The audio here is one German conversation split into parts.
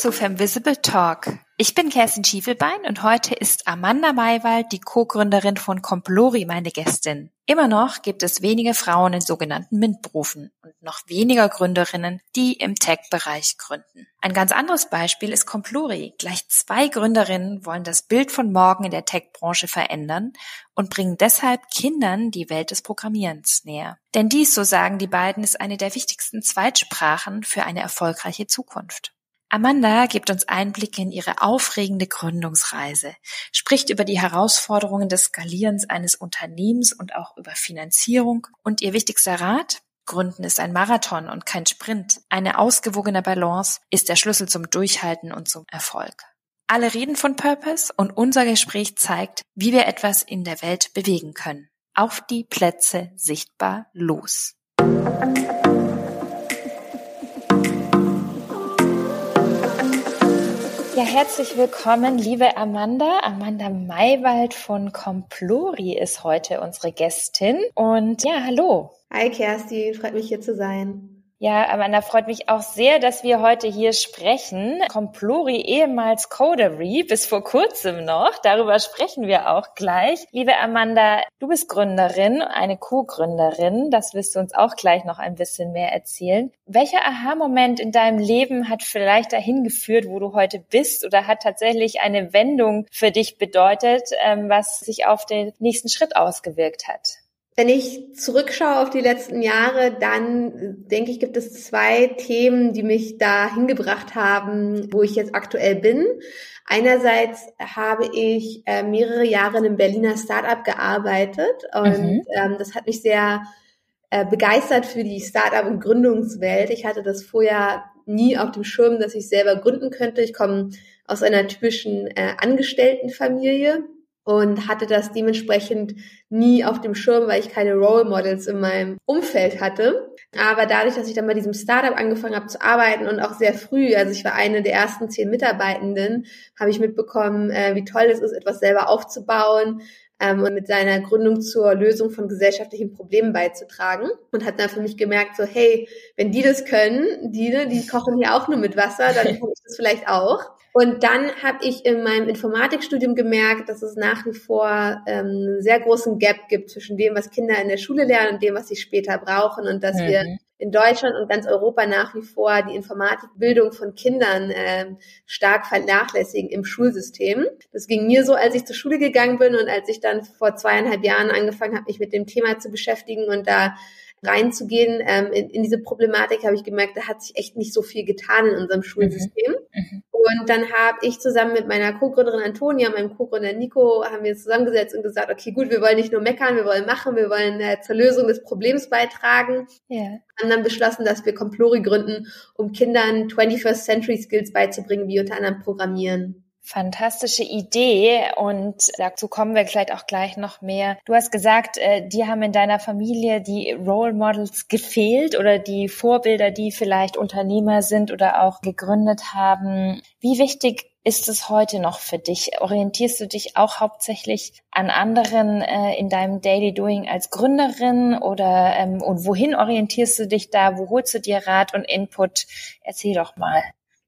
zu Femvisible Talk. Ich bin Kerstin Schiefelbein und heute ist Amanda Maywald, die Co-Gründerin von Complori, meine Gästin. Immer noch gibt es wenige Frauen in sogenannten MINT-Berufen und noch weniger Gründerinnen, die im Tech-Bereich gründen. Ein ganz anderes Beispiel ist Complori. Gleich zwei Gründerinnen wollen das Bild von morgen in der Tech-Branche verändern und bringen deshalb Kindern die Welt des Programmierens näher. Denn dies, so sagen die beiden, ist eine der wichtigsten Zweitsprachen für eine erfolgreiche Zukunft. Amanda gibt uns Einblicke in ihre aufregende Gründungsreise, spricht über die Herausforderungen des Skalierens eines Unternehmens und auch über Finanzierung und ihr wichtigster Rat? Gründen ist ein Marathon und kein Sprint. Eine ausgewogene Balance ist der Schlüssel zum Durchhalten und zum Erfolg. Alle reden von Purpose und unser Gespräch zeigt, wie wir etwas in der Welt bewegen können. Auf die Plätze sichtbar los. Ja, herzlich willkommen, liebe Amanda. Amanda Maywald von Complori ist heute unsere Gästin. Und ja, hallo. Hi Kerstin, freut mich hier zu sein. Ja, Amanda, freut mich auch sehr, dass wir heute hier sprechen. Complori, ehemals Codery, bis vor kurzem noch. Darüber sprechen wir auch gleich. Liebe Amanda, du bist Gründerin, eine Co-Gründerin. Das wirst du uns auch gleich noch ein bisschen mehr erzählen. Welcher Aha-Moment in deinem Leben hat vielleicht dahin geführt, wo du heute bist oder hat tatsächlich eine Wendung für dich bedeutet, ähm, was sich auf den nächsten Schritt ausgewirkt hat? Wenn ich zurückschaue auf die letzten Jahre, dann denke ich, gibt es zwei Themen, die mich da hingebracht haben, wo ich jetzt aktuell bin. Einerseits habe ich äh, mehrere Jahre in einem Berliner Startup gearbeitet und mhm. ähm, das hat mich sehr äh, begeistert für die Startup- und Gründungswelt. Ich hatte das vorher nie auf dem Schirm, dass ich selber gründen könnte. Ich komme aus einer typischen äh, Angestelltenfamilie und hatte das dementsprechend nie auf dem Schirm, weil ich keine Role Models in meinem Umfeld hatte. Aber dadurch, dass ich dann bei diesem Startup angefangen habe zu arbeiten und auch sehr früh, also ich war eine der ersten zehn Mitarbeitenden, habe ich mitbekommen, äh, wie toll es ist, etwas selber aufzubauen, ähm, und mit seiner Gründung zur Lösung von gesellschaftlichen Problemen beizutragen und hat dann für mich gemerkt, so hey, wenn die das können, die, ne, die kochen hier auch nur mit Wasser, dann kann ich das vielleicht auch. Und dann habe ich in meinem Informatikstudium gemerkt, dass es nach wie vor ähm, einen sehr großen Gap gibt zwischen dem, was Kinder in der Schule lernen und dem, was sie später brauchen und dass mhm. wir in Deutschland und ganz Europa nach wie vor die Informatikbildung von Kindern äh, stark vernachlässigen im Schulsystem. Das ging mir so, als ich zur Schule gegangen bin und als ich dann vor zweieinhalb Jahren angefangen habe, mich mit dem Thema zu beschäftigen und da reinzugehen ähm, in, in diese Problematik, habe ich gemerkt, da hat sich echt nicht so viel getan in unserem Schulsystem. Mhm. Und dann habe ich zusammen mit meiner Co-Gründerin Antonia, meinem Co-Gründer Nico, haben wir zusammengesetzt und gesagt, okay, gut, wir wollen nicht nur meckern, wir wollen machen, wir wollen äh, zur Lösung des Problems beitragen. Yeah. Haben dann beschlossen, dass wir Complori gründen, um Kindern 21st Century Skills beizubringen, wie unter anderem Programmieren. Fantastische Idee und dazu kommen wir vielleicht auch gleich noch mehr. Du hast gesagt, äh, dir haben in deiner Familie die Role Models gefehlt oder die Vorbilder, die vielleicht Unternehmer sind oder auch gegründet haben. Wie wichtig ist es heute noch für dich? Orientierst du dich auch hauptsächlich an anderen äh, in deinem Daily Doing als Gründerin oder ähm, und wohin orientierst du dich da? Wo holst du dir Rat und Input? Erzähl doch mal.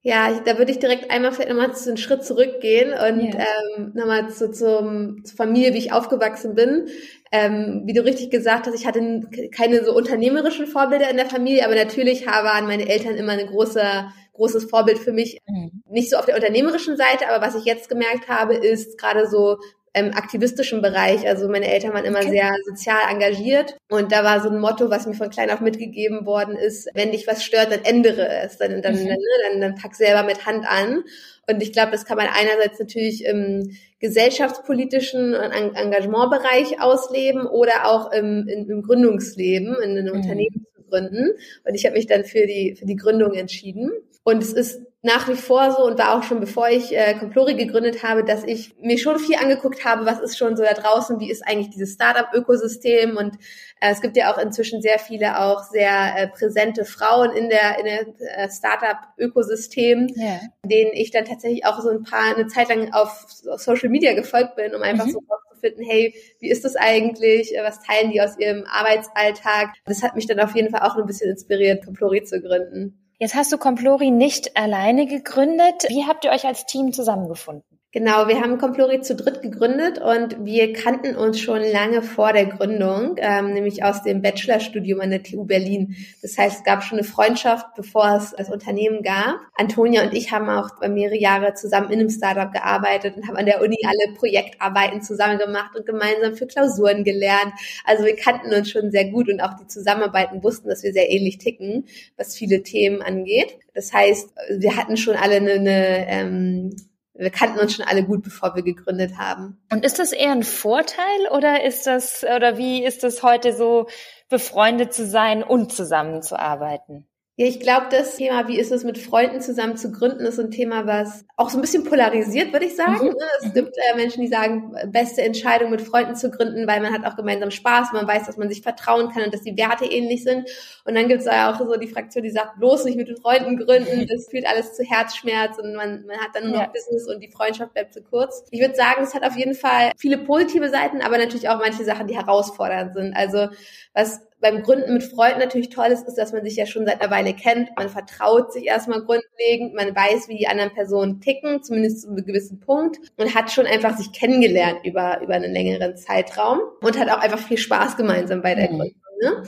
Ja, da würde ich direkt einmal vielleicht nochmal zu einen Schritt zurückgehen und ja. ähm, nochmal zu, zum, zur Familie, wie ich aufgewachsen bin. Ähm, wie du richtig gesagt hast, ich hatte keine so unternehmerischen Vorbilder in der Familie, aber natürlich waren meine Eltern immer ein großer, großes Vorbild für mich. Mhm. Nicht so auf der unternehmerischen Seite, aber was ich jetzt gemerkt habe, ist gerade so ähm, aktivistischen Bereich. Also meine Eltern waren immer okay. sehr sozial engagiert und da war so ein Motto, was mir von klein auf mitgegeben worden ist, wenn dich was stört, dann ändere es, dann, dann, mhm. dann, dann, dann pack selber mit Hand an. Und ich glaube, das kann man einerseits natürlich im gesellschaftspolitischen Engagementbereich ausleben oder auch im, im, im Gründungsleben, in einem mhm. Unternehmen zu gründen. Und ich habe mich dann für die, für die Gründung entschieden. Und es ist nach wie vor so und war auch schon bevor ich äh, Complori gegründet habe, dass ich mir schon viel angeguckt habe, was ist schon so da draußen, wie ist eigentlich dieses Startup-Ökosystem und äh, es gibt ja auch inzwischen sehr viele auch sehr äh, präsente Frauen in der in der äh, Startup-Ökosystem, yeah. denen ich dann tatsächlich auch so ein paar eine Zeit lang auf, auf Social Media gefolgt bin, um einfach mhm. so rauszufinden, hey, wie ist das eigentlich, äh, was teilen die aus ihrem Arbeitsalltag? Das hat mich dann auf jeden Fall auch ein bisschen inspiriert, Complori zu gründen. Jetzt hast du Complori nicht alleine gegründet. Wie habt ihr euch als Team zusammengefunden? Genau, wir haben Complori zu dritt gegründet und wir kannten uns schon lange vor der Gründung, ähm, nämlich aus dem Bachelorstudium an der TU Berlin. Das heißt, es gab schon eine Freundschaft, bevor es das Unternehmen gab. Antonia und ich haben auch mehrere Jahre zusammen in einem Startup gearbeitet und haben an der Uni alle Projektarbeiten zusammen gemacht und gemeinsam für Klausuren gelernt. Also wir kannten uns schon sehr gut und auch die Zusammenarbeiten wussten, dass wir sehr ähnlich ticken, was viele Themen angeht. Das heißt, wir hatten schon alle eine, eine ähm, wir kannten uns schon alle gut, bevor wir gegründet haben. Und ist das eher ein Vorteil oder ist das, oder wie ist es heute so, befreundet zu sein und zusammenzuarbeiten? Ja, ich glaube, das Thema, wie ist es mit Freunden zusammen zu gründen, ist ein Thema, was auch so ein bisschen polarisiert, würde ich sagen. Mhm. Es mhm. gibt äh, Menschen, die sagen, beste Entscheidung mit Freunden zu gründen, weil man hat auch gemeinsam Spaß, man weiß, dass man sich vertrauen kann und dass die Werte ähnlich sind. Und dann gibt es auch so die Fraktion, die sagt, bloß nicht mit Freunden gründen, das führt alles zu Herzschmerz und man, man hat dann nur noch ja. Business und die Freundschaft bleibt zu kurz. Ich würde sagen, es hat auf jeden Fall viele positive Seiten, aber natürlich auch manche Sachen, die herausfordernd sind. Also was beim Gründen mit Freunden natürlich toll ist, ist, dass man sich ja schon seit einer Weile kennt. Man vertraut sich erstmal grundlegend, man weiß, wie die anderen Personen ticken, zumindest zu einem gewissen Punkt und hat schon einfach sich kennengelernt über, über einen längeren Zeitraum und hat auch einfach viel Spaß gemeinsam bei der mhm. Gründung. Ne?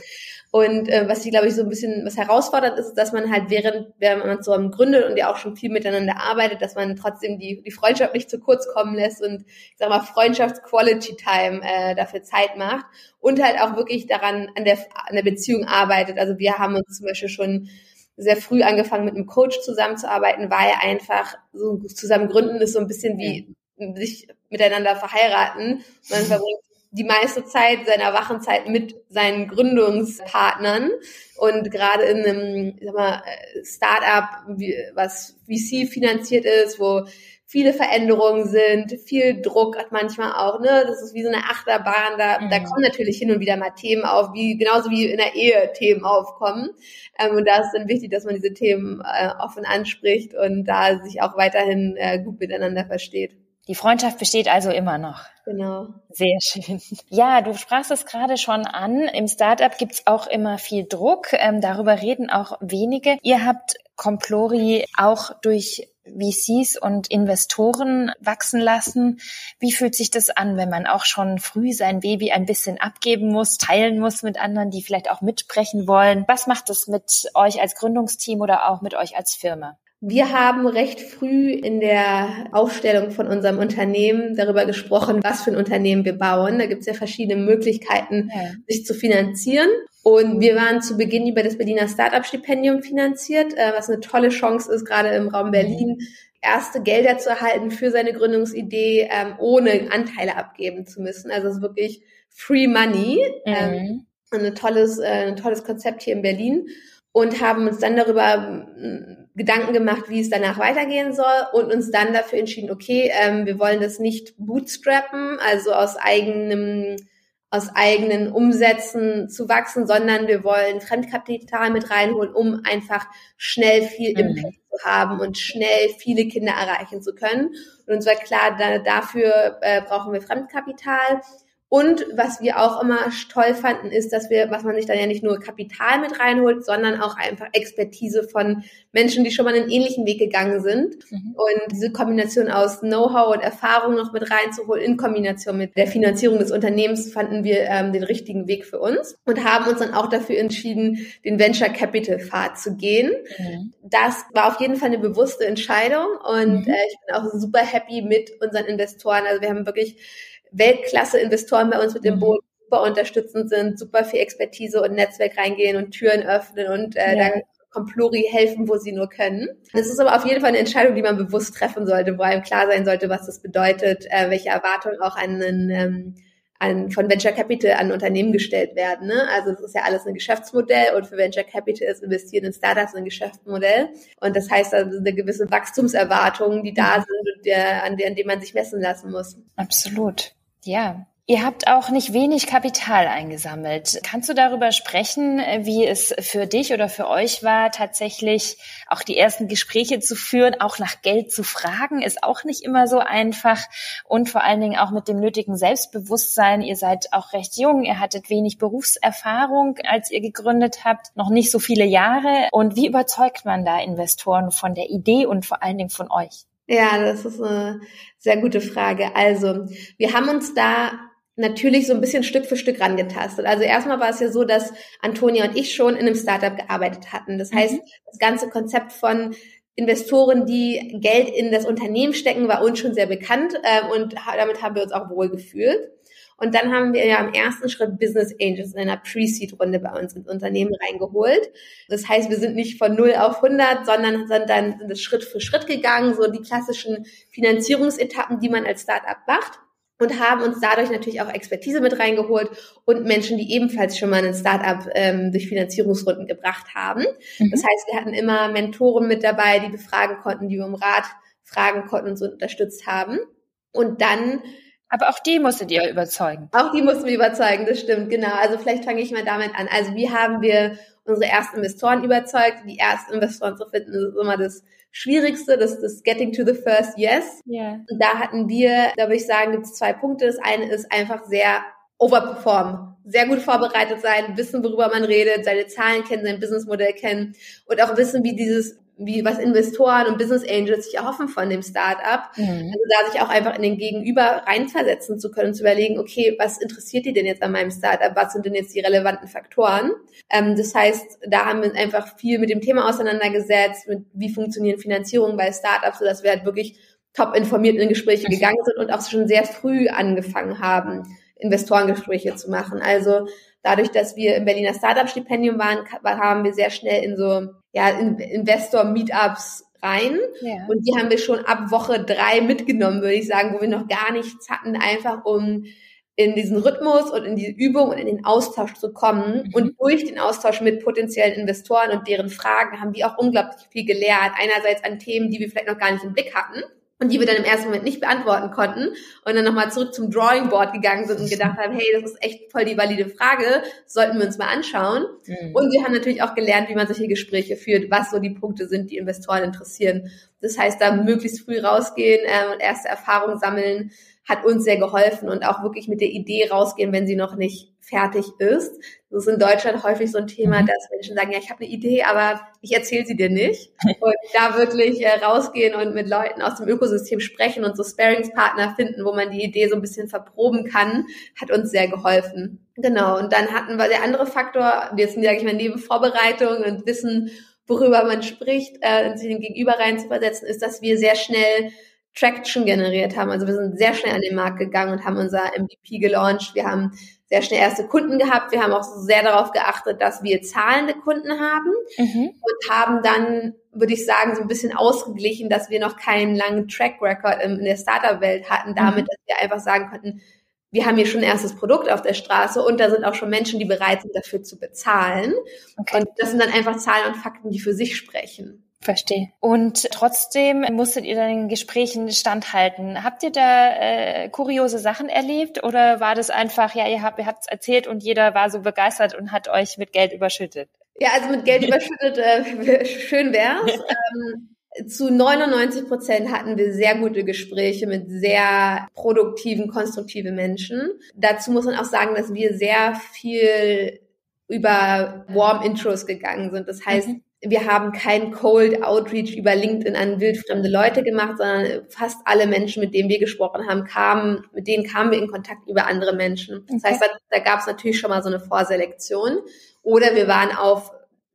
Und äh, was ich glaube ich so ein bisschen was herausfordert ist, dass man halt während während man so gründet und ja auch schon viel miteinander arbeitet, dass man trotzdem die die Freundschaft nicht zu kurz kommen lässt und ich sag mal Freundschafts-Quality Time äh, dafür Zeit macht und halt auch wirklich daran an der an der Beziehung arbeitet. Also wir haben uns zum Beispiel schon sehr früh angefangen mit einem Coach zusammenzuarbeiten, weil einfach so zusammen gründen ist so ein bisschen wie sich miteinander verheiraten. Man verbringt die meiste Zeit seiner Wachenzeit mit seinen Gründungspartnern und gerade in einem sag mal, Startup, was VC finanziert ist, wo viele Veränderungen sind, viel Druck hat manchmal auch, ne? Das ist wie so eine Achterbahn, da, mhm. da kommen natürlich hin und wieder mal Themen auf, wie genauso wie in der Ehe Themen aufkommen. Ähm, und da ist dann wichtig, dass man diese Themen äh, offen anspricht und da sich auch weiterhin äh, gut miteinander versteht. Die Freundschaft besteht also immer noch. Genau. Sehr schön. Ja, du sprachst es gerade schon an. Im Startup gibt's auch immer viel Druck. Ähm, darüber reden auch wenige. Ihr habt Complori auch durch VCs und Investoren wachsen lassen. Wie fühlt sich das an, wenn man auch schon früh sein Baby ein bisschen abgeben muss, teilen muss mit anderen, die vielleicht auch mitbrechen wollen? Was macht das mit euch als Gründungsteam oder auch mit euch als Firma? Wir haben recht früh in der Aufstellung von unserem Unternehmen darüber gesprochen, was für ein Unternehmen wir bauen. Da gibt es ja verschiedene Möglichkeiten, ja. sich zu finanzieren. Und wir waren zu Beginn über das Berliner Startup-Stipendium finanziert, äh, was eine tolle Chance ist, gerade im Raum Berlin, erste Gelder zu erhalten für seine Gründungsidee, ähm, ohne Anteile abgeben zu müssen. Also es ist wirklich Free Money. Mhm. Ähm, ein tolles, äh, ein tolles Konzept hier in Berlin und haben uns dann darüber äh, Gedanken gemacht, wie es danach weitergehen soll und uns dann dafür entschieden, okay, ähm, wir wollen das nicht bootstrappen, also aus eigenem aus eigenen Umsätzen zu wachsen, sondern wir wollen Fremdkapital mit reinholen, um einfach schnell viel mhm. Impact zu haben und schnell viele Kinder erreichen zu können. Und uns war klar, da, dafür äh, brauchen wir Fremdkapital. Und was wir auch immer toll fanden, ist, dass wir, was man sich dann ja nicht nur Kapital mit reinholt, sondern auch einfach Expertise von Menschen, die schon mal einen ähnlichen Weg gegangen sind. Mhm. Und diese Kombination aus Know-how und Erfahrung noch mit reinzuholen, in Kombination mit der Finanzierung des Unternehmens, fanden wir ähm, den richtigen Weg für uns und haben uns dann auch dafür entschieden, den Venture Capital Pfad zu gehen. Mhm. Das war auf jeden Fall eine bewusste Entscheidung und mhm. äh, ich bin auch super happy mit unseren Investoren. Also wir haben wirklich Weltklasse-Investoren bei uns mit dem mhm. Boot super unterstützend sind, super viel Expertise und Netzwerk reingehen und Türen öffnen und äh, ja. da Complori helfen, wo sie nur können. Es ist aber auf jeden Fall eine Entscheidung, die man bewusst treffen sollte, wo einem klar sein sollte, was das bedeutet, äh, welche Erwartungen auch an ähm, an, von Venture Capital an Unternehmen gestellt werden. Ne? Also das ist ja alles ein Geschäftsmodell und für Venture Capital ist Investieren in Startups ein Geschäftsmodell. Und das heißt, da sind eine gewisse Wachstumserwartungen, die da mhm. sind und der, an, der, an denen man sich messen lassen muss. Absolut. Ja, Ihr habt auch nicht wenig Kapital eingesammelt. Kannst du darüber sprechen, wie es für dich oder für euch war, tatsächlich auch die ersten Gespräche zu führen, auch nach Geld zu fragen, ist auch nicht immer so einfach und vor allen Dingen auch mit dem nötigen Selbstbewusstsein. Ihr seid auch recht jung, ihr hattet wenig Berufserfahrung, als ihr gegründet habt, noch nicht so viele Jahre. Und wie überzeugt man da Investoren von der Idee und vor allen Dingen von euch? Ja, das ist eine sehr gute Frage. Also, wir haben uns da natürlich so ein bisschen Stück für Stück rangetastet. Also erstmal war es ja so, dass Antonia und ich schon in einem Startup gearbeitet hatten. Das heißt, mhm. das ganze Konzept von Investoren, die Geld in das Unternehmen stecken, war uns schon sehr bekannt äh, und damit haben wir uns auch wohl gefühlt. Und dann haben wir ja im ersten Schritt Business Angels in einer Pre-Seed-Runde bei uns ins Unternehmen reingeholt. Das heißt, wir sind nicht von 0 auf 100, sondern sind dann sind das Schritt für Schritt gegangen, so die klassischen Finanzierungsetappen, die man als Startup macht und haben uns dadurch natürlich auch Expertise mit reingeholt und Menschen, die ebenfalls schon mal ein Startup ähm, durch Finanzierungsrunden gebracht haben. Mhm. Das heißt, wir hatten immer Mentoren mit dabei, die befragen konnten, die wir um Rat fragen konnten und so unterstützt haben. Und dann aber auch die musstet ihr überzeugen. Auch die mussten wir überzeugen, das stimmt, genau. Also vielleicht fange ich mal damit an. Also wie haben wir unsere ersten Investoren überzeugt? Die ersten Investoren zu finden, ist immer das Schwierigste, das das Getting to the First Yes. Yeah. Und da hatten wir, da würde ich sagen, gibt es zwei Punkte. Das eine ist einfach sehr overperformen, sehr gut vorbereitet sein, wissen, worüber man redet, seine Zahlen kennen, sein Businessmodell kennen und auch wissen, wie dieses wie was Investoren und Business Angels sich erhoffen von dem Startup. Mhm. Also da sich auch einfach in den Gegenüber reinversetzen zu können, zu überlegen, okay, was interessiert die denn jetzt an meinem Startup? Was sind denn jetzt die relevanten Faktoren? Ähm, das heißt, da haben wir uns einfach viel mit dem Thema auseinandergesetzt, mit wie funktionieren Finanzierungen bei Startups, sodass wir halt wirklich top informiert in Gespräche mhm. gegangen sind und auch schon sehr früh angefangen haben, Investorengespräche zu machen. Also dadurch, dass wir im Berliner Startup-Stipendium waren, haben wir sehr schnell in so ja, Investor-Meetups rein. Ja. Und die haben wir schon ab Woche drei mitgenommen, würde ich sagen, wo wir noch gar nichts hatten, einfach um in diesen Rhythmus und in die Übung und in den Austausch zu kommen. Mhm. Und durch den Austausch mit potenziellen Investoren und deren Fragen haben wir auch unglaublich viel gelernt. Einerseits an Themen, die wir vielleicht noch gar nicht im Blick hatten und die wir dann im ersten Moment nicht beantworten konnten und dann nochmal zurück zum Drawing Board gegangen sind und gedacht haben, hey, das ist echt voll die valide Frage, sollten wir uns mal anschauen. Mhm. Und wir haben natürlich auch gelernt, wie man solche Gespräche führt, was so die Punkte sind, die Investoren interessieren. Das heißt, da möglichst früh rausgehen äh, und erste Erfahrungen sammeln, hat uns sehr geholfen und auch wirklich mit der Idee rausgehen, wenn sie noch nicht fertig ist. Das ist in Deutschland häufig so ein Thema, mhm. dass Menschen sagen, ja, ich habe eine Idee, aber ich erzähle sie dir nicht. Und da wirklich äh, rausgehen und mit Leuten aus dem Ökosystem sprechen und so Sparingspartner finden, wo man die Idee so ein bisschen verproben kann, hat uns sehr geholfen. Genau. Und dann hatten wir der andere Faktor, jetzt sage ich mal neben Vorbereitung und Wissen, worüber man spricht, äh, sich dem Gegenüber reinzuversetzen, ist, dass wir sehr schnell Traction generiert haben. Also wir sind sehr schnell an den Markt gegangen und haben unser MVP gelauncht. Wir haben sehr schnell erste Kunden gehabt. Wir haben auch sehr darauf geachtet, dass wir zahlende Kunden haben mhm. und haben dann, würde ich sagen, so ein bisschen ausgeglichen, dass wir noch keinen langen Track Record in der Startup-Welt hatten, damit, mhm. dass wir einfach sagen konnten, wir haben hier schon ein erstes Produkt auf der Straße und da sind auch schon Menschen, die bereit sind, dafür zu bezahlen. Okay. Und das sind dann einfach Zahlen und Fakten, die für sich sprechen. Verstehe. Und trotzdem musstet ihr dann in Gesprächen standhalten. Habt ihr da äh, kuriose Sachen erlebt oder war das einfach, ja, ihr habt ihr habt's erzählt und jeder war so begeistert und hat euch mit Geld überschüttet? Ja, also mit Geld überschüttet, äh, schön wär's. ähm, zu 99 Prozent hatten wir sehr gute Gespräche mit sehr produktiven, konstruktiven Menschen. Dazu muss man auch sagen, dass wir sehr viel über Warm Intros gegangen sind. Das heißt, mhm wir haben kein Cold Outreach über LinkedIn an wildfremde Leute gemacht, sondern fast alle Menschen, mit denen wir gesprochen haben, kamen, mit denen kamen wir in Kontakt über andere Menschen. Das heißt, da, gab es natürlich schon mal so eine Vorselektion. Oder wir waren auf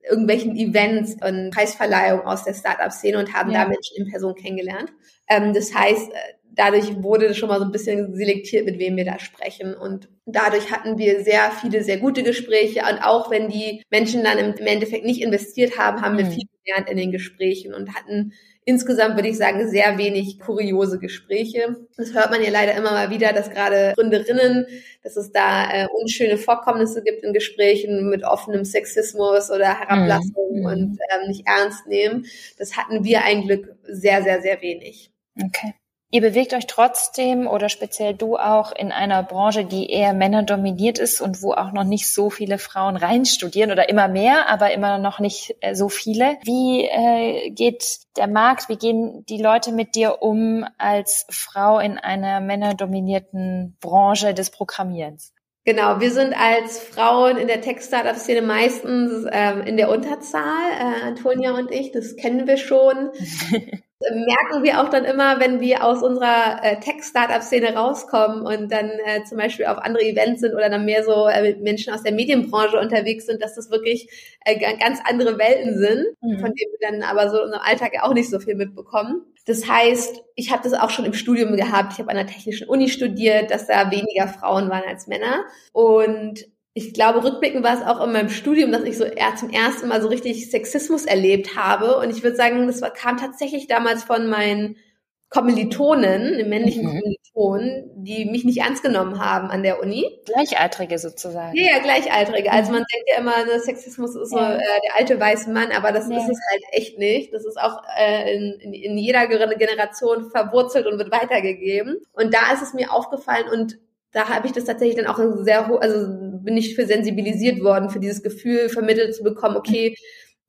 irgendwelchen Events und Preisverleihungen aus der Startup-Szene und haben ja. da Menschen in Person kennengelernt. Ähm, das heißt, dadurch wurde schon mal so ein bisschen selektiert, mit wem wir da sprechen. Und dadurch hatten wir sehr viele, sehr gute Gespräche. Und auch wenn die Menschen dann im Endeffekt nicht investiert haben, haben wir mhm. viel gelernt in den Gesprächen und hatten insgesamt, würde ich sagen, sehr wenig kuriose Gespräche. Das hört man ja leider immer mal wieder, dass gerade Gründerinnen, dass es da äh, unschöne Vorkommnisse gibt in Gesprächen mit offenem Sexismus oder Herablassung mhm. und ähm, nicht ernst nehmen. Das hatten wir ein Glück sehr, sehr, sehr wenig. Okay. Ihr bewegt euch trotzdem oder speziell du auch in einer Branche, die eher männerdominiert ist und wo auch noch nicht so viele Frauen reinstudieren oder immer mehr, aber immer noch nicht äh, so viele. Wie äh, geht der Markt, wie gehen die Leute mit dir um als Frau in einer männerdominierten Branche des Programmierens? Genau, wir sind als Frauen in der Tech-Startup-Szene meistens ähm, in der Unterzahl, äh, Antonia und ich, das kennen wir schon. merken wir auch dann immer, wenn wir aus unserer äh, Tech-Startup-Szene rauskommen und dann äh, zum Beispiel auf andere Events sind oder dann mehr so äh, Menschen aus der Medienbranche unterwegs sind, dass das wirklich äh, ganz andere Welten sind, mhm. von denen wir dann aber so in unserem Alltag auch nicht so viel mitbekommen. Das heißt, ich habe das auch schon im Studium gehabt. Ich habe an der Technischen Uni studiert, dass da weniger Frauen waren als Männer. Und ich glaube, rückblickend war es auch in meinem Studium, dass ich so eher zum ersten Mal so richtig Sexismus erlebt habe. Und ich würde sagen, das war, kam tatsächlich damals von meinen Kommilitonen, den männlichen mhm. Kommilitonen, die mich nicht ernst genommen haben an der Uni. Gleichaltrige sozusagen. Ja, ja Gleichaltrige. Also mhm. man denkt ja immer, ne, Sexismus ist so äh, der alte weiße Mann, aber das ja. ist es halt echt nicht. Das ist auch äh, in, in, in jeder Generation verwurzelt und wird weitergegeben. Und da ist es mir aufgefallen und da habe ich das tatsächlich dann auch sehr hoch, also bin ich für sensibilisiert worden, für dieses Gefühl vermittelt zu bekommen, okay,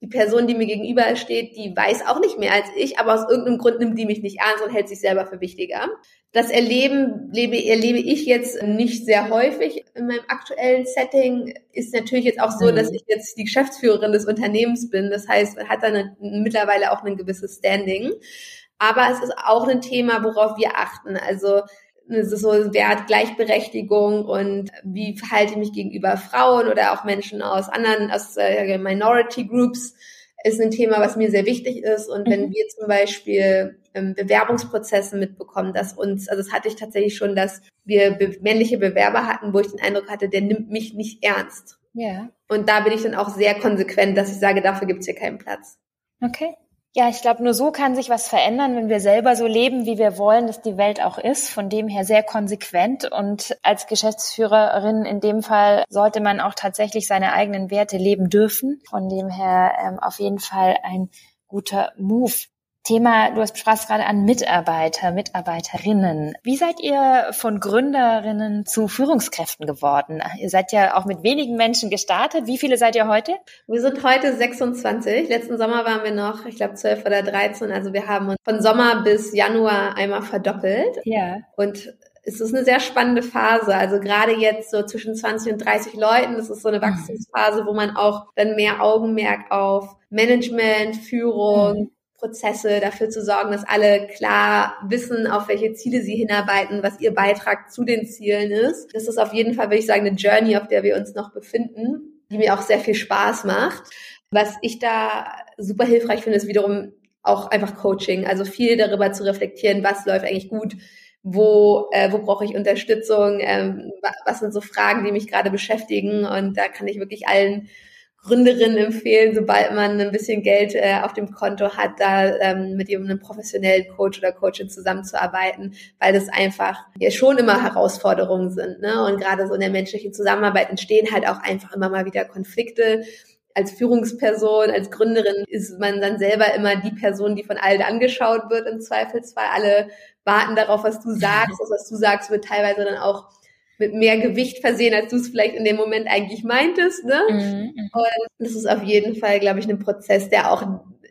die Person, die mir gegenüber steht, die weiß auch nicht mehr als ich, aber aus irgendeinem Grund nimmt die mich nicht ernst und hält sich selber für wichtiger. Das Erleben lebe, erlebe ich jetzt nicht sehr häufig in meinem aktuellen Setting. Ist natürlich jetzt auch so, mhm. dass ich jetzt die Geschäftsführerin des Unternehmens bin. Das heißt, man hat dann mittlerweile auch ein gewisses Standing. Aber es ist auch ein Thema, worauf wir achten. Also so Wert Gleichberechtigung und wie verhalte ich mich gegenüber Frauen oder auch Menschen aus anderen, aus äh, Minority Groups, ist ein Thema, was mir sehr wichtig ist. Und wenn mhm. wir zum Beispiel ähm, Bewerbungsprozessen mitbekommen, dass uns, also das hatte ich tatsächlich schon, dass wir be männliche Bewerber hatten, wo ich den Eindruck hatte, der nimmt mich nicht ernst. Ja. Und da bin ich dann auch sehr konsequent, dass ich sage, dafür gibt's hier keinen Platz. Okay. Ja, ich glaube, nur so kann sich was verändern, wenn wir selber so leben, wie wir wollen, dass die Welt auch ist. Von dem her sehr konsequent. Und als Geschäftsführerin in dem Fall sollte man auch tatsächlich seine eigenen Werte leben dürfen. Von dem her ähm, auf jeden Fall ein guter Move. Thema, du hast sprachst gerade an Mitarbeiter, Mitarbeiterinnen. Wie seid ihr von Gründerinnen zu Führungskräften geworden? Ihr seid ja auch mit wenigen Menschen gestartet. Wie viele seid ihr heute? Wir sind heute 26. Letzten Sommer waren wir noch, ich glaube, 12 oder 13. Also wir haben uns von Sommer bis Januar einmal verdoppelt. Ja. Und es ist eine sehr spannende Phase. Also gerade jetzt so zwischen 20 und 30 Leuten, das ist so eine mhm. Wachstumsphase, wo man auch dann mehr Augenmerk auf Management, Führung, mhm Prozesse dafür zu sorgen, dass alle klar wissen, auf welche Ziele sie hinarbeiten, was ihr Beitrag zu den Zielen ist. Das ist auf jeden Fall, würde ich sagen, eine Journey, auf der wir uns noch befinden, die mir auch sehr viel Spaß macht. Was ich da super hilfreich finde, ist wiederum auch einfach Coaching, also viel darüber zu reflektieren, was läuft eigentlich gut, wo, äh, wo brauche ich Unterstützung, ähm, was sind so Fragen, die mich gerade beschäftigen und da kann ich wirklich allen Gründerinnen empfehlen, sobald man ein bisschen Geld äh, auf dem Konto hat, da ähm, mit einem professionellen Coach oder Coachin zusammenzuarbeiten, weil das einfach ja schon immer Herausforderungen sind. Ne? Und gerade so in der menschlichen Zusammenarbeit entstehen halt auch einfach immer mal wieder Konflikte. Als Führungsperson, als Gründerin ist man dann selber immer die Person, die von allen angeschaut wird im Zweifelsfall. Alle warten darauf, was du sagst. Das, was du sagst, wird teilweise dann auch mit mehr Gewicht versehen, als du es vielleicht in dem Moment eigentlich meintest. Ne? Mhm. Und das ist auf jeden Fall, glaube ich, ein Prozess, der auch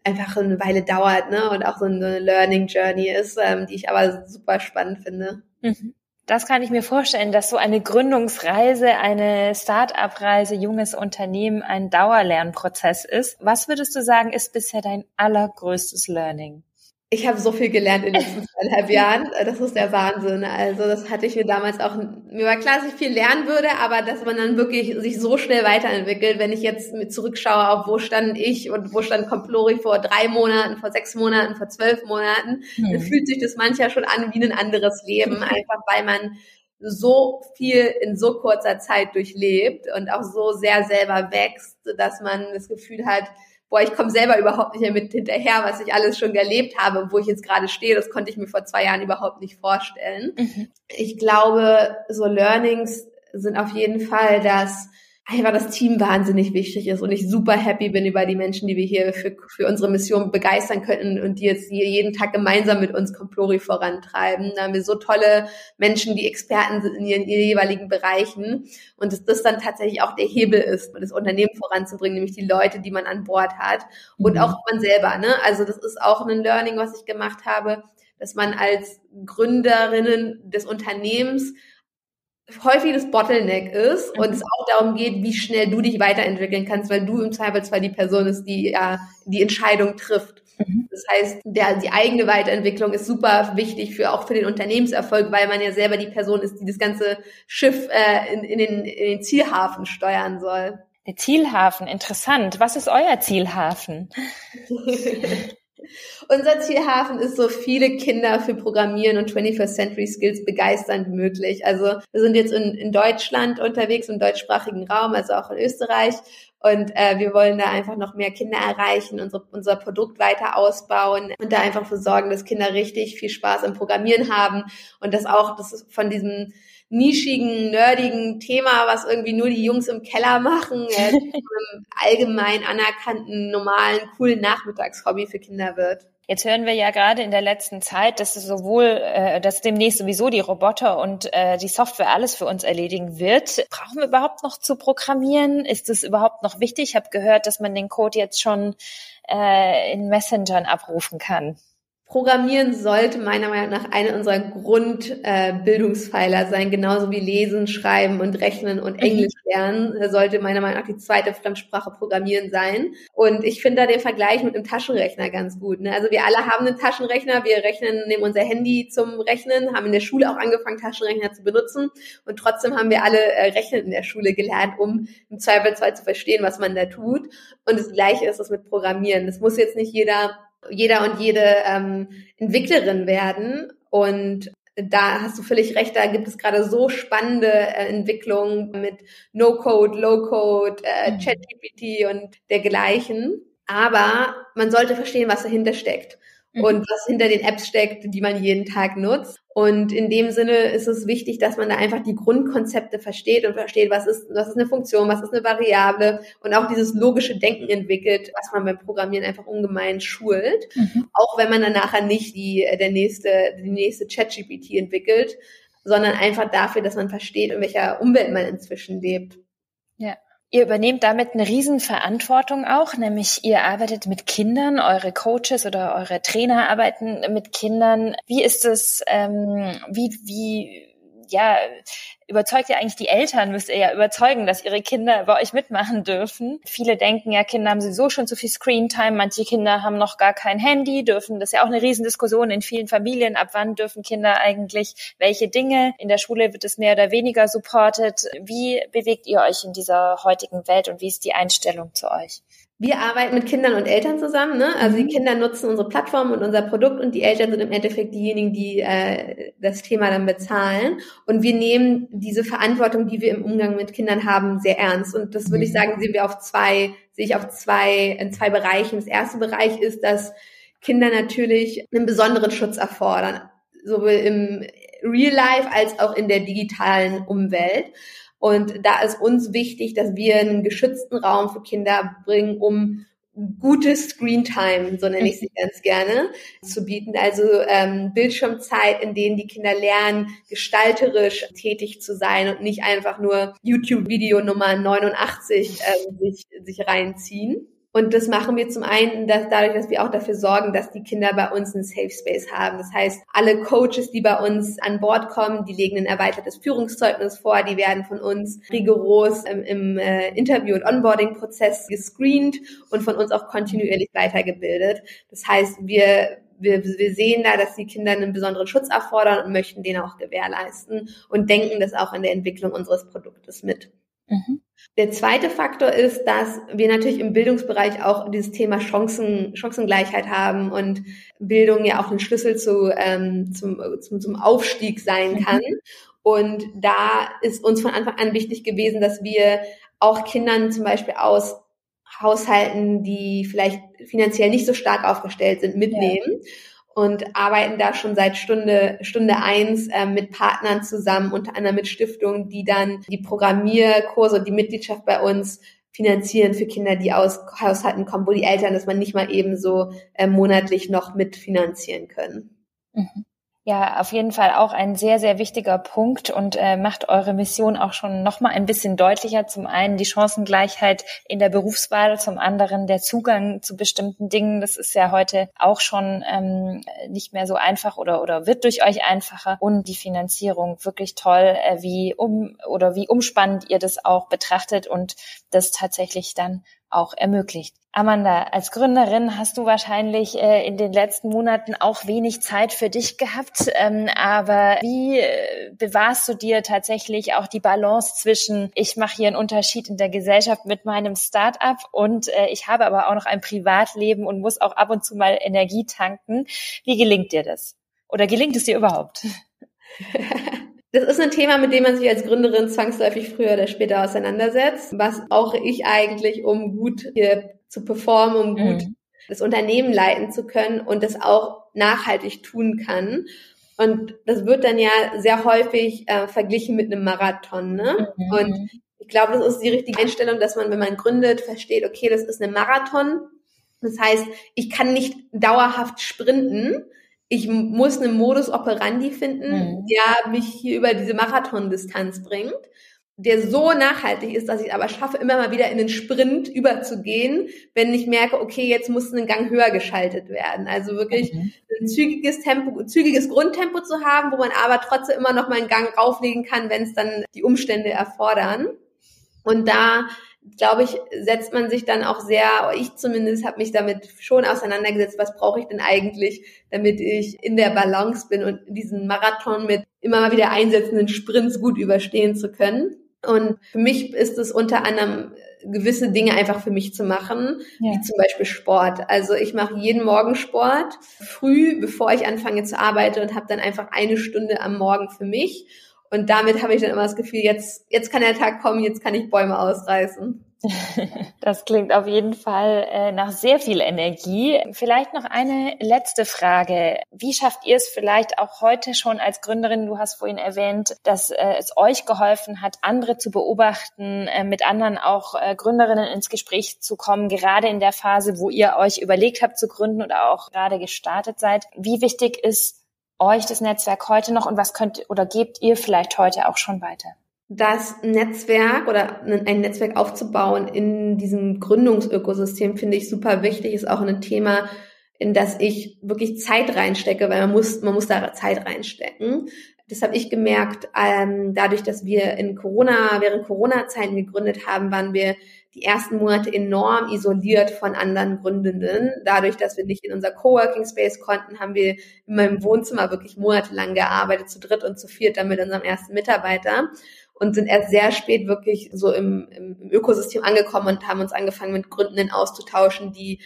einfach eine Weile dauert ne? und auch so eine Learning Journey ist, ähm, die ich aber super spannend finde. Mhm. Das kann ich mir vorstellen, dass so eine Gründungsreise, eine Start-up-Reise, junges Unternehmen ein Dauerlernprozess ist. Was würdest du sagen, ist bisher dein allergrößtes Learning? Ich habe so viel gelernt in den letzten zweieinhalb Jahren. Das ist der Wahnsinn. Also das hatte ich mir damals auch, mir war klar, dass ich viel lernen würde, aber dass man dann wirklich sich so schnell weiterentwickelt, wenn ich jetzt mit zurückschaue auf wo stand ich und wo stand Complori vor drei Monaten, vor sechs Monaten, vor zwölf Monaten, hm. dann fühlt sich das manchmal schon an wie ein anderes Leben, einfach weil man so viel in so kurzer Zeit durchlebt und auch so sehr selber wächst, dass man das Gefühl hat, boah, ich komme selber überhaupt nicht mehr mit hinterher, was ich alles schon erlebt habe und wo ich jetzt gerade stehe, das konnte ich mir vor zwei Jahren überhaupt nicht vorstellen. Mhm. Ich glaube, so Learnings sind auf jeden Fall, dass einfach das Team wahnsinnig wichtig ist und ich super happy bin über die Menschen, die wir hier für, für unsere Mission begeistern könnten und die jetzt hier jeden Tag gemeinsam mit uns Complori vorantreiben. Da haben wir so tolle Menschen, die Experten sind in ihren, ihren jeweiligen Bereichen und dass das dann tatsächlich auch der Hebel ist, das Unternehmen voranzubringen, nämlich die Leute, die man an Bord hat und mhm. auch man selber. Ne? Also das ist auch ein Learning, was ich gemacht habe, dass man als Gründerinnen des Unternehmens häufig das Bottleneck ist mhm. und es auch darum geht, wie schnell du dich weiterentwickeln kannst, weil du im Zweifelsfall die Person ist, die ja die Entscheidung trifft. Mhm. Das heißt, der, die eigene Weiterentwicklung ist super wichtig für auch für den Unternehmenserfolg, weil man ja selber die Person ist, die das ganze Schiff äh, in, in, den, in den Zielhafen steuern soll. Der Zielhafen, interessant. Was ist euer Zielhafen? Unser Zielhafen ist so viele Kinder für Programmieren und 21st Century Skills begeistern wie möglich. Also wir sind jetzt in, in Deutschland unterwegs, im deutschsprachigen Raum, also auch in Österreich. Und äh, wir wollen da einfach noch mehr Kinder erreichen, unsere, unser Produkt weiter ausbauen und da einfach für sorgen, dass Kinder richtig viel Spaß am Programmieren haben und dass auch das von diesem nischigen, nerdigen Thema, was irgendwie nur die Jungs im Keller machen, äh, einem allgemein anerkannten, normalen, coolen Nachmittagshobby für Kinder wird. Jetzt hören wir ja gerade in der letzten Zeit, dass es sowohl, äh, dass demnächst sowieso die Roboter und äh, die Software alles für uns erledigen wird. Brauchen wir überhaupt noch zu programmieren? Ist es überhaupt noch wichtig? Ich habe gehört, dass man den Code jetzt schon äh, in Messengern abrufen kann. Programmieren sollte meiner Meinung nach eine unserer Grundbildungspfeiler äh, sein, genauso wie Lesen, Schreiben und Rechnen und mhm. Englisch lernen, äh, sollte meiner Meinung nach die zweite Fremdsprache Programmieren sein. Und ich finde da den Vergleich mit einem Taschenrechner ganz gut. Ne? Also wir alle haben einen Taschenrechner, wir rechnen, nehmen unser Handy zum Rechnen, haben in der Schule auch angefangen, Taschenrechner zu benutzen und trotzdem haben wir alle äh, Rechnen in der Schule gelernt, um im Zweifelsfall zu verstehen, was man da tut. Und das Gleiche ist es mit Programmieren. Das muss jetzt nicht jeder jeder und jede ähm, Entwicklerin werden. Und da hast du völlig recht, da gibt es gerade so spannende äh, Entwicklungen mit No-Code, Low-Code, äh, mhm. ChatGPT und dergleichen. Aber man sollte verstehen, was dahinter steckt mhm. und was hinter den Apps steckt, die man jeden Tag nutzt. Und in dem Sinne ist es wichtig, dass man da einfach die Grundkonzepte versteht und versteht, was ist, was ist eine Funktion, was ist eine Variable und auch dieses logische Denken entwickelt, was man beim Programmieren einfach ungemein schult. Mhm. Auch wenn man dann nachher nicht die, äh, der nächste, die nächste ChatGPT entwickelt, sondern einfach dafür, dass man versteht, in welcher Umwelt man inzwischen lebt. Ihr übernehmt damit eine Riesenverantwortung auch, nämlich ihr arbeitet mit Kindern, eure Coaches oder eure Trainer arbeiten mit Kindern. Wie ist es, ähm, wie, wie, ja, überzeugt ihr eigentlich die Eltern, müsst ihr ja überzeugen, dass ihre Kinder bei euch mitmachen dürfen. Viele denken ja, Kinder haben sowieso schon zu viel Screentime, manche Kinder haben noch gar kein Handy, dürfen, das ist ja auch eine Riesendiskussion in vielen Familien, ab wann dürfen Kinder eigentlich welche Dinge. In der Schule wird es mehr oder weniger supported. Wie bewegt ihr euch in dieser heutigen Welt und wie ist die Einstellung zu euch? Wir arbeiten mit Kindern und Eltern zusammen. Ne? Also die mhm. Kinder nutzen unsere Plattform und unser Produkt und die Eltern sind im Endeffekt diejenigen, die äh, das Thema dann bezahlen. Und wir nehmen diese Verantwortung, die wir im Umgang mit Kindern haben, sehr ernst. Und das würde ich mhm. sagen, sehen wir auf zwei, sehe ich auf zwei, in zwei Bereichen. Das erste Bereich ist, dass Kinder natürlich einen besonderen Schutz erfordern, sowohl im Real Life als auch in der digitalen Umwelt. Und da ist uns wichtig, dass wir einen geschützten Raum für Kinder bringen, um gute Screen Time, so nenne ich sie ganz gerne, zu bieten. Also ähm, Bildschirmzeit, in denen die Kinder lernen, gestalterisch tätig zu sein und nicht einfach nur YouTube-Video Nummer 89 ähm, sich, sich reinziehen. Und das machen wir zum einen dass dadurch, dass wir auch dafür sorgen, dass die Kinder bei uns einen Safe Space haben. Das heißt, alle Coaches, die bei uns an Bord kommen, die legen ein erweitertes Führungszeugnis vor, die werden von uns rigoros im, im äh, Interview- und Onboarding-Prozess gescreent und von uns auch kontinuierlich weitergebildet. Das heißt, wir wir, wir sehen da, dass die Kinder einen besonderen Schutz erfordern und möchten den auch gewährleisten und denken das auch in der Entwicklung unseres Produktes mit. Mhm. Der zweite Faktor ist, dass wir natürlich im Bildungsbereich auch dieses Thema Chancen, Chancengleichheit haben und Bildung ja auch ein Schlüssel zu, ähm, zum, zum, zum Aufstieg sein mhm. kann. Und da ist uns von Anfang an wichtig gewesen, dass wir auch Kindern zum Beispiel aus Haushalten, die vielleicht finanziell nicht so stark aufgestellt sind, mitnehmen. Ja und arbeiten da schon seit Stunde, Stunde eins äh, mit Partnern zusammen, unter anderem mit Stiftungen, die dann die Programmierkurse und die Mitgliedschaft bei uns finanzieren für Kinder, die aus Haushalten kommen, wo die Eltern das man nicht mal eben so äh, monatlich noch mitfinanzieren können. Mhm. Ja, auf jeden Fall auch ein sehr, sehr wichtiger Punkt und äh, macht eure Mission auch schon noch mal ein bisschen deutlicher. Zum einen die Chancengleichheit in der Berufswahl, zum anderen der Zugang zu bestimmten Dingen. Das ist ja heute auch schon ähm, nicht mehr so einfach oder oder wird durch euch einfacher und die Finanzierung wirklich toll, äh, wie um oder wie umspannend ihr das auch betrachtet und das tatsächlich dann auch ermöglicht. Amanda, als Gründerin hast du wahrscheinlich äh, in den letzten Monaten auch wenig Zeit für dich gehabt. Ähm, aber wie äh, bewahrst du dir tatsächlich auch die Balance zwischen, ich mache hier einen Unterschied in der Gesellschaft mit meinem Start-up und äh, ich habe aber auch noch ein Privatleben und muss auch ab und zu mal Energie tanken. Wie gelingt dir das? Oder gelingt es dir überhaupt? Das ist ein Thema, mit dem man sich als Gründerin zwangsläufig früher oder später auseinandersetzt. Was auch ich eigentlich, um gut hier zu performen, um gut mhm. das Unternehmen leiten zu können und das auch nachhaltig tun kann. Und das wird dann ja sehr häufig äh, verglichen mit einem Marathon. Ne? Mhm. Und ich glaube, das ist die richtige Einstellung, dass man, wenn man gründet, versteht, okay, das ist ein Marathon. Das heißt, ich kann nicht dauerhaft sprinten. Ich muss einen Modus operandi finden, mhm. der mich hier über diese Marathondistanz bringt der so nachhaltig ist, dass ich aber schaffe, immer mal wieder in den Sprint überzugehen, wenn ich merke, okay, jetzt muss ein Gang höher geschaltet werden. Also wirklich mhm. ein zügiges Tempo, zügiges Grundtempo zu haben, wo man aber trotzdem immer noch mal einen Gang rauflegen kann, wenn es dann die Umstände erfordern. Und da glaube ich, setzt man sich dann auch sehr, ich zumindest habe mich damit schon auseinandergesetzt, was brauche ich denn eigentlich, damit ich in der Balance bin und diesen Marathon mit immer mal wieder einsetzenden Sprints gut überstehen zu können. Und für mich ist es unter anderem gewisse Dinge einfach für mich zu machen, ja. wie zum Beispiel Sport. Also ich mache jeden Morgen Sport, früh, bevor ich anfange zu arbeiten und habe dann einfach eine Stunde am Morgen für mich. Und damit habe ich dann immer das Gefühl, jetzt, jetzt kann der Tag kommen, jetzt kann ich Bäume ausreißen. Das klingt auf jeden Fall äh, nach sehr viel Energie. Vielleicht noch eine letzte Frage. Wie schafft ihr es vielleicht auch heute schon als Gründerin? Du hast vorhin erwähnt, dass äh, es euch geholfen hat, andere zu beobachten, äh, mit anderen auch Gründerinnen ins Gespräch zu kommen, gerade in der Phase, wo ihr euch überlegt habt zu gründen oder auch gerade gestartet seid. Wie wichtig ist euch das Netzwerk heute noch und was könnt oder gebt ihr vielleicht heute auch schon weiter? das Netzwerk oder ein Netzwerk aufzubauen in diesem Gründungsökosystem finde ich super wichtig, ist auch ein Thema, in das ich wirklich Zeit reinstecke, weil man muss, man muss da Zeit reinstecken. Das habe ich gemerkt, ähm, dadurch, dass wir in Corona, während Corona-Zeiten gegründet haben, waren wir die ersten Monate enorm isoliert von anderen Gründenden. Dadurch, dass wir nicht in unser Coworking Space konnten, haben wir in meinem Wohnzimmer wirklich monatelang gearbeitet, zu dritt und zu viert, dann mit unserem ersten Mitarbeiter und sind erst sehr spät wirklich so im, im, Ökosystem angekommen und haben uns angefangen mit Gründenden auszutauschen, die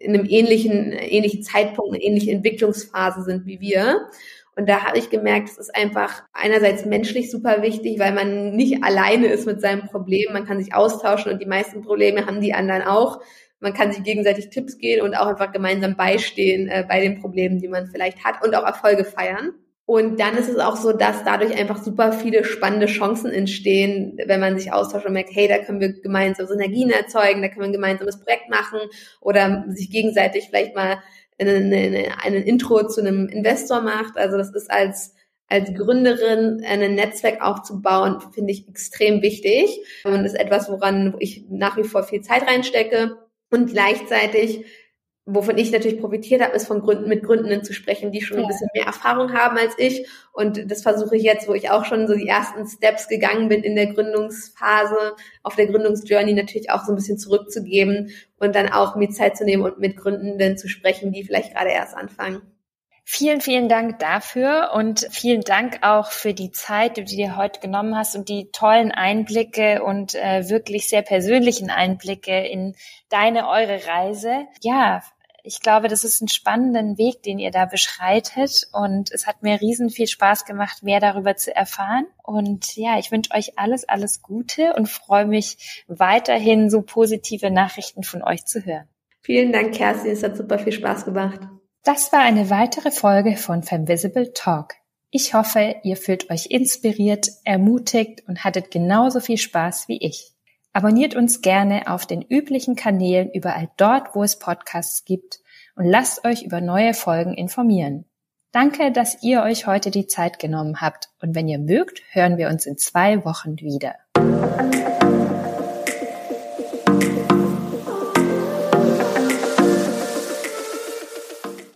in einem ähnlichen, ähnlichen Zeitpunkt, eine ähnliche Entwicklungsphase sind wie wir. Und da habe ich gemerkt, es ist einfach einerseits menschlich super wichtig, weil man nicht alleine ist mit seinem Problem. Man kann sich austauschen und die meisten Probleme haben die anderen auch. Man kann sich gegenseitig Tipps geben und auch einfach gemeinsam beistehen äh, bei den Problemen, die man vielleicht hat und auch Erfolge feiern. Und dann ist es auch so, dass dadurch einfach super viele spannende Chancen entstehen, wenn man sich austauscht und merkt, hey, da können wir gemeinsam Synergien erzeugen, da können wir ein gemeinsames Projekt machen oder sich gegenseitig vielleicht mal einen, einen Intro zu einem Investor macht. Also das ist als als Gründerin ein Netzwerk aufzubauen, finde ich extrem wichtig und ist etwas, woran ich nach wie vor viel Zeit reinstecke und gleichzeitig wovon ich natürlich profitiert habe, ist von Gründen mit Gründenden zu sprechen, die schon ein bisschen mehr Erfahrung haben als ich. Und das versuche ich jetzt, wo ich auch schon so die ersten Steps gegangen bin in der Gründungsphase, auf der Gründungsjourney natürlich auch so ein bisschen zurückzugeben und dann auch mir Zeit zu nehmen und mit Gründenden zu sprechen, die vielleicht gerade erst anfangen. Vielen, vielen Dank dafür und vielen Dank auch für die Zeit, die du dir heute genommen hast und die tollen Einblicke und äh, wirklich sehr persönlichen Einblicke in deine, eure Reise. Ja, ich glaube, das ist ein spannender Weg, den ihr da beschreitet. Und es hat mir riesen viel Spaß gemacht, mehr darüber zu erfahren. Und ja, ich wünsche euch alles, alles Gute und freue mich weiterhin, so positive Nachrichten von euch zu hören. Vielen Dank, Kerstin. Es hat super viel Spaß gemacht. Das war eine weitere Folge von Femvisible Talk. Ich hoffe, ihr fühlt euch inspiriert, ermutigt und hattet genauso viel Spaß wie ich. Abonniert uns gerne auf den üblichen Kanälen überall dort, wo es Podcasts gibt und lasst euch über neue Folgen informieren. Danke, dass ihr euch heute die Zeit genommen habt und wenn ihr mögt, hören wir uns in zwei Wochen wieder.